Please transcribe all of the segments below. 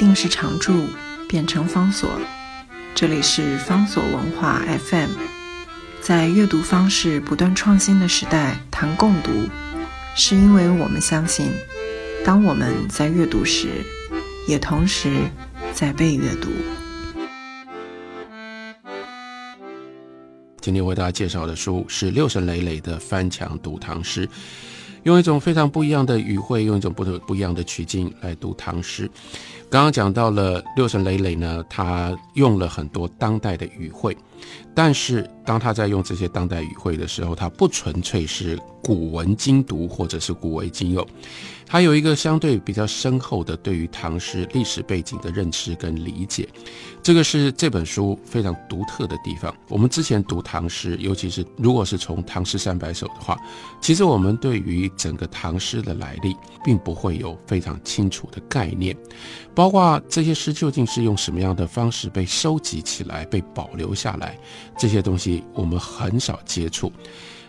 定是常驻，变成方所。这里是方所文化 FM。在阅读方式不断创新的时代，谈共读，是因为我们相信，当我们在阅读时，也同时在被阅读。今天为大家介绍的书是六神磊磊的《翻墙读唐诗》。用一种非常不一样的语汇，用一种不同不一样的曲径来读唐诗。刚刚讲到了六神磊磊呢，他用了很多当代的语汇，但是当他在用这些当代语汇的时候，他不纯粹是古文精读或者是古为今用。他有一个相对比较深厚的对于唐诗历史背景的认知跟理解，这个是这本书非常独特的地方。我们之前读唐诗，尤其是如果是从《唐诗三百首》的话，其实我们对于整个唐诗的来历，并不会有非常清楚的概念，包括这些诗究竟是用什么样的方式被收集起来、被保留下来，这些东西我们很少接触。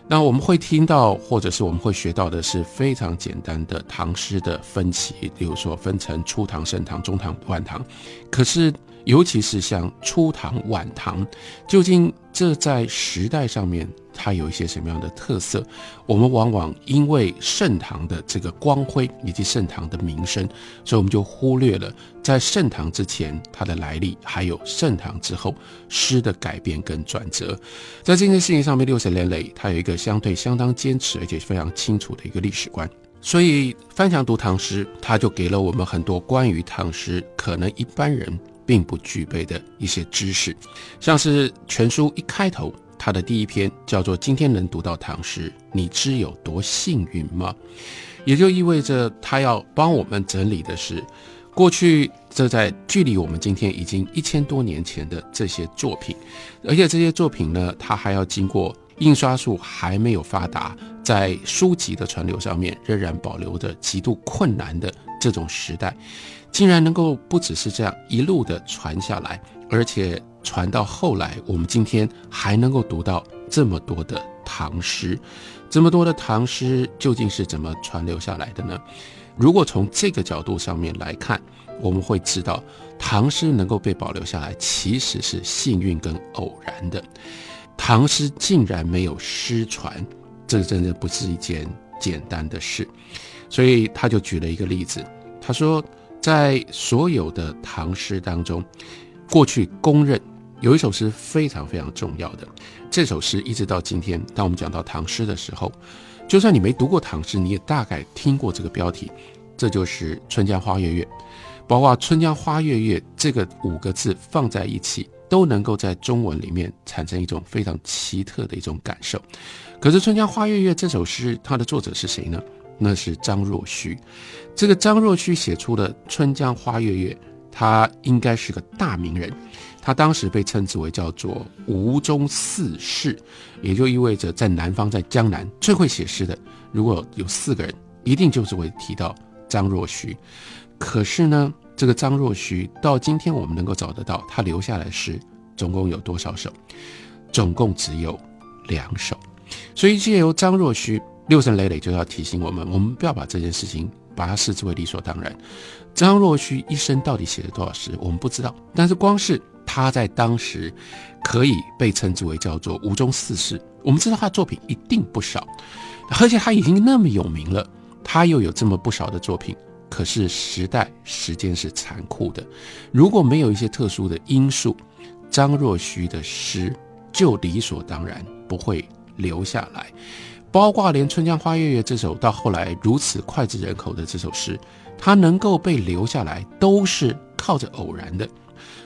那我们会听到，或者是我们会学到的是非常简单的唐诗的分歧，比如说分成初唐、盛唐、中唐、晚唐。可是，尤其是像初唐、晚唐，究竟这在时代上面？它有一些什么样的特色？我们往往因为盛唐的这个光辉以及盛唐的名声，所以我们就忽略了在盛唐之前它的来历，还有盛唐之后诗的改变跟转折。在这件事情上面，六神连累他有一个相对相当坚持而且非常清楚的一个历史观。所以翻墙读唐诗，他就给了我们很多关于唐诗可能一般人并不具备的一些知识，像是全书一开头。他的第一篇叫做《今天能读到唐诗，你知有多幸运吗？》也就意味着他要帮我们整理的是过去这在距离我们今天已经一千多年前的这些作品，而且这些作品呢，它还要经过印刷术还没有发达，在书籍的传流上面仍然保留着极度困难的这种时代，竟然能够不只是这样一路的传下来，而且。传到后来，我们今天还能够读到这么多的唐诗，这么多的唐诗究竟是怎么传流下来的呢？如果从这个角度上面来看，我们会知道唐诗能够被保留下来，其实是幸运跟偶然的。唐诗竟然没有失传，这真的不是一件简单的事。所以他就举了一个例子，他说，在所有的唐诗当中，过去公认。有一首诗非常非常重要的，这首诗一直到今天，当我们讲到唐诗的时候，就算你没读过唐诗，你也大概听过这个标题，这就是《春江花月夜》。包括“春江花月夜”这个五个字放在一起，都能够在中文里面产生一种非常奇特的一种感受。可是，《春江花月夜》这首诗，它的作者是谁呢？那是张若虚。这个张若虚写出的《春江花月夜》，他应该是个大名人。他当时被称之为叫做吴中四士，也就意味着在南方，在江南最会写诗的，如果有四个人，一定就是会提到张若虚。可是呢，这个张若虚到今天我们能够找得到他留下来的诗，总共有多少首？总共只有两首。所以借由张若虚，六神磊磊就要提醒我们，我们不要把这件事情把它视之为理所当然。张若虚一生到底写了多少诗，我们不知道。但是光是他在当时可以被称之为叫做吴中四士。我们知道他的作品一定不少，而且他已经那么有名了，他又有这么不少的作品。可是时代时间是残酷的，如果没有一些特殊的因素，张若虚的诗就理所当然不会留下来。包括连《春江花月夜》这首到后来如此脍炙人口的这首诗，它能够被留下来，都是靠着偶然的。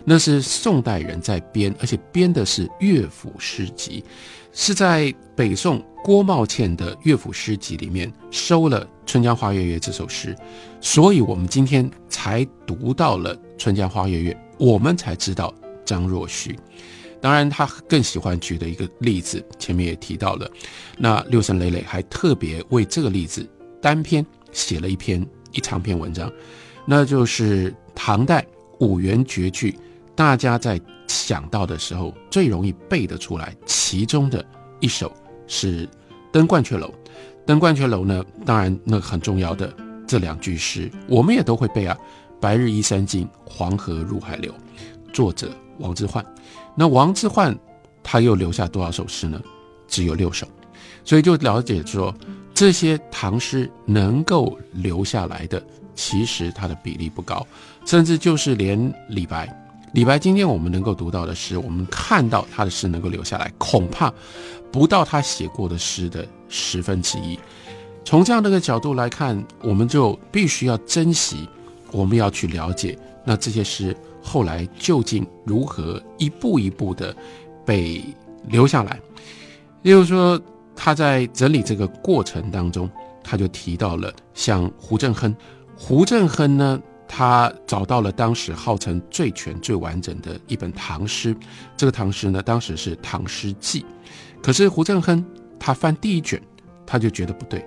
那是宋代人在编，而且编的是乐府诗集，是在北宋郭茂倩的乐府诗集里面收了《春江花月夜》这首诗，所以我们今天才读到了《春江花月夜》，我们才知道张若虚。当然，他更喜欢举的一个例子，前面也提到了，那六神磊磊还特别为这个例子单篇写了一篇一长篇文章，那就是唐代五元绝句。大家在想到的时候最容易背得出来，其中的一首是《登鹳雀楼》。《登鹳雀楼》呢，当然那很重要的这两句诗，我们也都会背啊：“白日依山尽，黄河入海流》，作者王之涣。那王之涣他又留下多少首诗呢？只有六首。所以就了解说，这些唐诗能够留下来的，其实它的比例不高，甚至就是连李白，李白今天我们能够读到的诗，我们看到他的诗能够留下来，恐怕不到他写过的诗的十分之一。从这样的一个角度来看，我们就必须要珍惜，我们要去了解，那这些诗后来究竟如何一步一步的被留下来。例如说。他在整理这个过程当中，他就提到了像胡振亨。胡振亨呢，他找到了当时号称最全、最完整的一本唐诗。这个唐诗呢，当时是《唐诗记》。可是胡振亨他翻第一卷，他就觉得不对。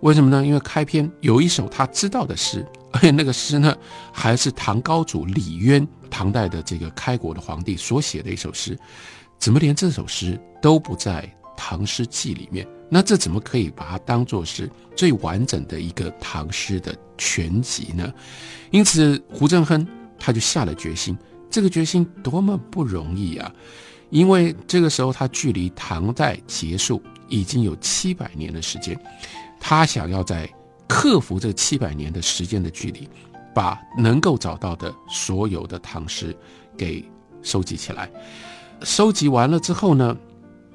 为什么呢？因为开篇有一首他知道的诗，而且那个诗呢，还是唐高祖李渊，唐代的这个开国的皇帝所写的一首诗。怎么连这首诗都不在？唐诗记里面，那这怎么可以把它当做是最完整的一个唐诗的全集呢？因此，胡正亨他就下了决心，这个决心多么不容易啊！因为这个时候他距离唐代结束已经有七百年的时间，他想要在克服这七百年的时间的距离，把能够找到的所有的唐诗给收集起来。收集完了之后呢？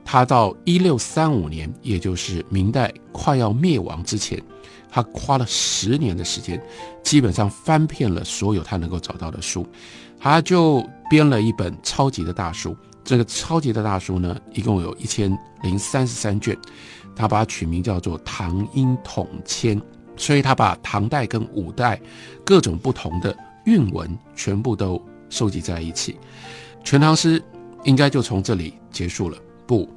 他到一六三五年，也就是明代快要灭亡之前，他花了十年的时间，基本上翻遍了所有他能够找到的书，他就编了一本超级的大书。这个超级的大书呢，一共有一千零三十三卷，他把它取名叫做《唐音统签》，所以他把唐代跟五代各种不同的韵文全部都收集在一起。全唐诗应该就从这里结束了，不。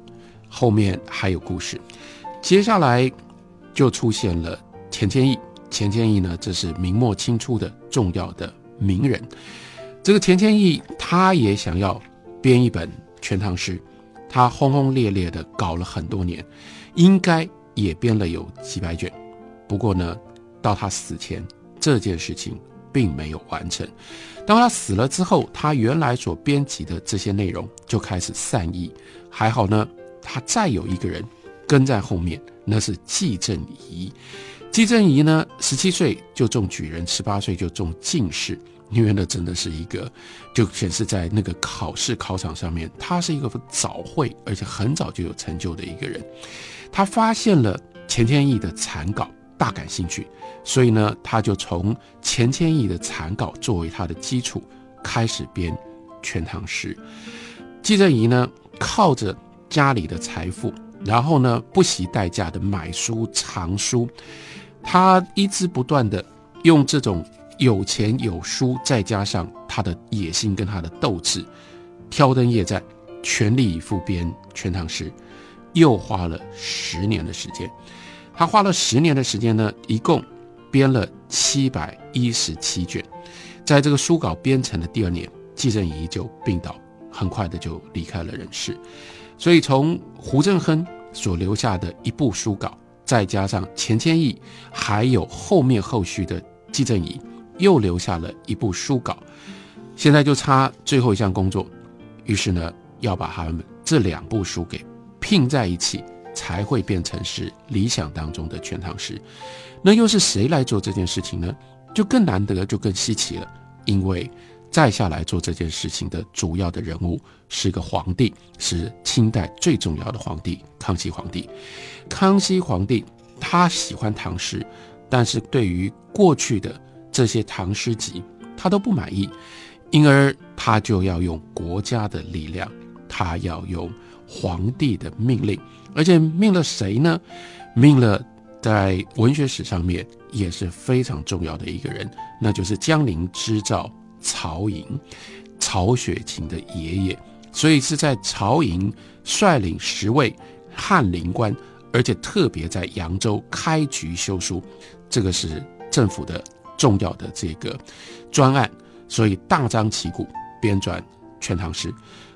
后面还有故事，接下来就出现了钱谦益。钱谦益呢，这是明末清初的重要的名人。这个钱谦益他也想要编一本全唐诗，他轰轰烈烈的搞了很多年，应该也编了有几百卷。不过呢，到他死前，这件事情并没有完成。当他死了之后，他原来所编辑的这些内容就开始散佚。还好呢。他再有一个人跟在后面，那是季正仪。季正仪呢，十七岁就中举人，十八岁就中进士。因为那真的是一个，就显示在那个考试考场上面，他是一个早会，而且很早就有成就的一个人。他发现了钱谦益的残稿，大感兴趣，所以呢，他就从钱谦益的残稿作为他的基础，开始编《全唐诗》。季正仪呢，靠着。家里的财富，然后呢，不惜代价的买书藏书，他一直不断的用这种有钱有书，再加上他的野心跟他的斗志，挑灯夜战，全力以赴编《全唐诗》，又花了十年的时间。他花了十年的时间呢，一共编了七百一十七卷。在这个书稿编成的第二年，季正仪就病倒，很快的就离开了人世。所以，从胡振亨所留下的一部书稿，再加上钱谦益，还有后面后续的季正仪，又留下了一部书稿。现在就差最后一项工作，于是呢，要把他们这两部书给拼在一起，才会变成是理想当中的全唐诗。那又是谁来做这件事情呢？就更难得，就更稀奇了，因为。再下来做这件事情的主要的人物是个皇帝，是清代最重要的皇帝——康熙皇帝。康熙皇帝他喜欢唐诗，但是对于过去的这些唐诗集，他都不满意，因而他就要用国家的力量，他要用皇帝的命令，而且命了谁呢？命了在文学史上面也是非常重要的一个人，那就是江陵织造。曹寅，曹雪芹的爷爷，所以是在曹寅率领十位翰林官，而且特别在扬州开局修书，这个是政府的重要的这个专案，所以大张旗鼓编撰《全唐诗》，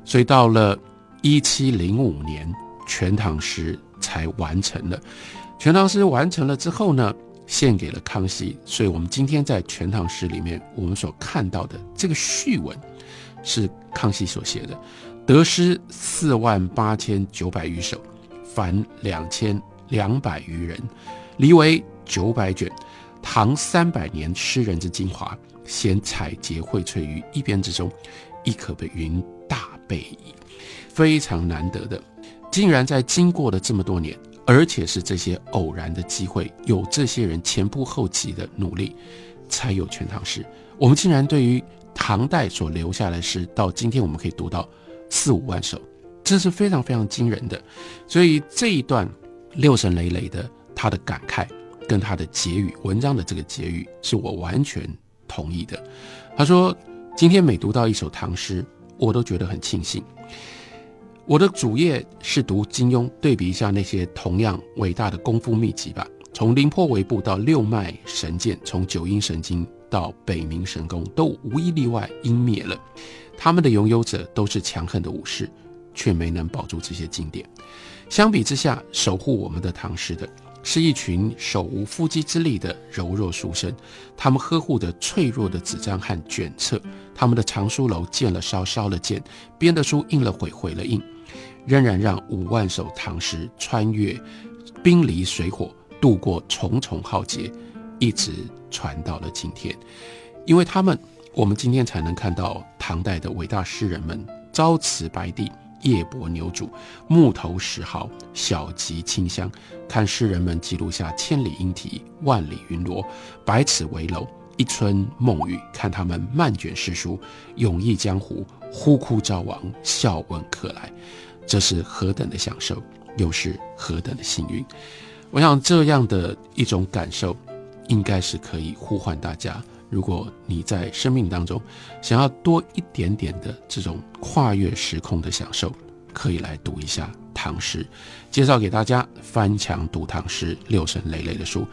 所以到了一七零五年，《全唐诗》才完成了。《全唐诗》完成了之后呢，献给了康熙，所以我们今天在《全唐诗》里面，我们所看到的这个序文是康熙所写的：“得诗四万八千九百余首，凡两千两百余人，离为九百卷。唐三百年诗人之精华，先采撷荟萃于一编之中，亦可被云大备矣。”非常难得的，竟然在经过了这么多年。而且是这些偶然的机会，有这些人前仆后继的努力，才有《全唐诗》。我们竟然对于唐代所留下来的诗，到今天我们可以读到四五万首，这是非常非常惊人的。所以这一段六神累累的他的感慨，跟他的结语文章的这个结语，是我完全同意的。他说：“今天每读到一首唐诗，我都觉得很庆幸。”我的主业是读金庸，对比一下那些同样伟大的功夫秘籍吧。从凌波微步到六脉神剑，从九阴神经到北冥神功，都无一例外湮灭了。他们的拥有者都是强横的武士，却没能保住这些经典。相比之下，守护我们的唐诗的是一群手无缚鸡之力的柔弱书生，他们呵护的脆弱的纸张和卷册，他们的藏书楼建了烧，烧了建，编的书印了毁，毁了印。仍然让五万首唐诗穿越冰离水火，度过重重浩劫，一直传到了今天。因为他们，我们今天才能看到唐代的伟大诗人们朝辞白帝、夜泊牛渚、木头石壕、小集清香，看诗人们记录下千里莺啼、万里云罗、百尺围楼、一春梦雨，看他们漫卷诗书、咏忆江湖、呼哭招王、笑问客来。这是何等的享受，又是何等的幸运！我想这样的一种感受，应该是可以呼唤大家。如果你在生命当中想要多一点点的这种跨越时空的享受，可以来读一下唐诗，介绍给大家翻墙读唐诗，六神累累的书。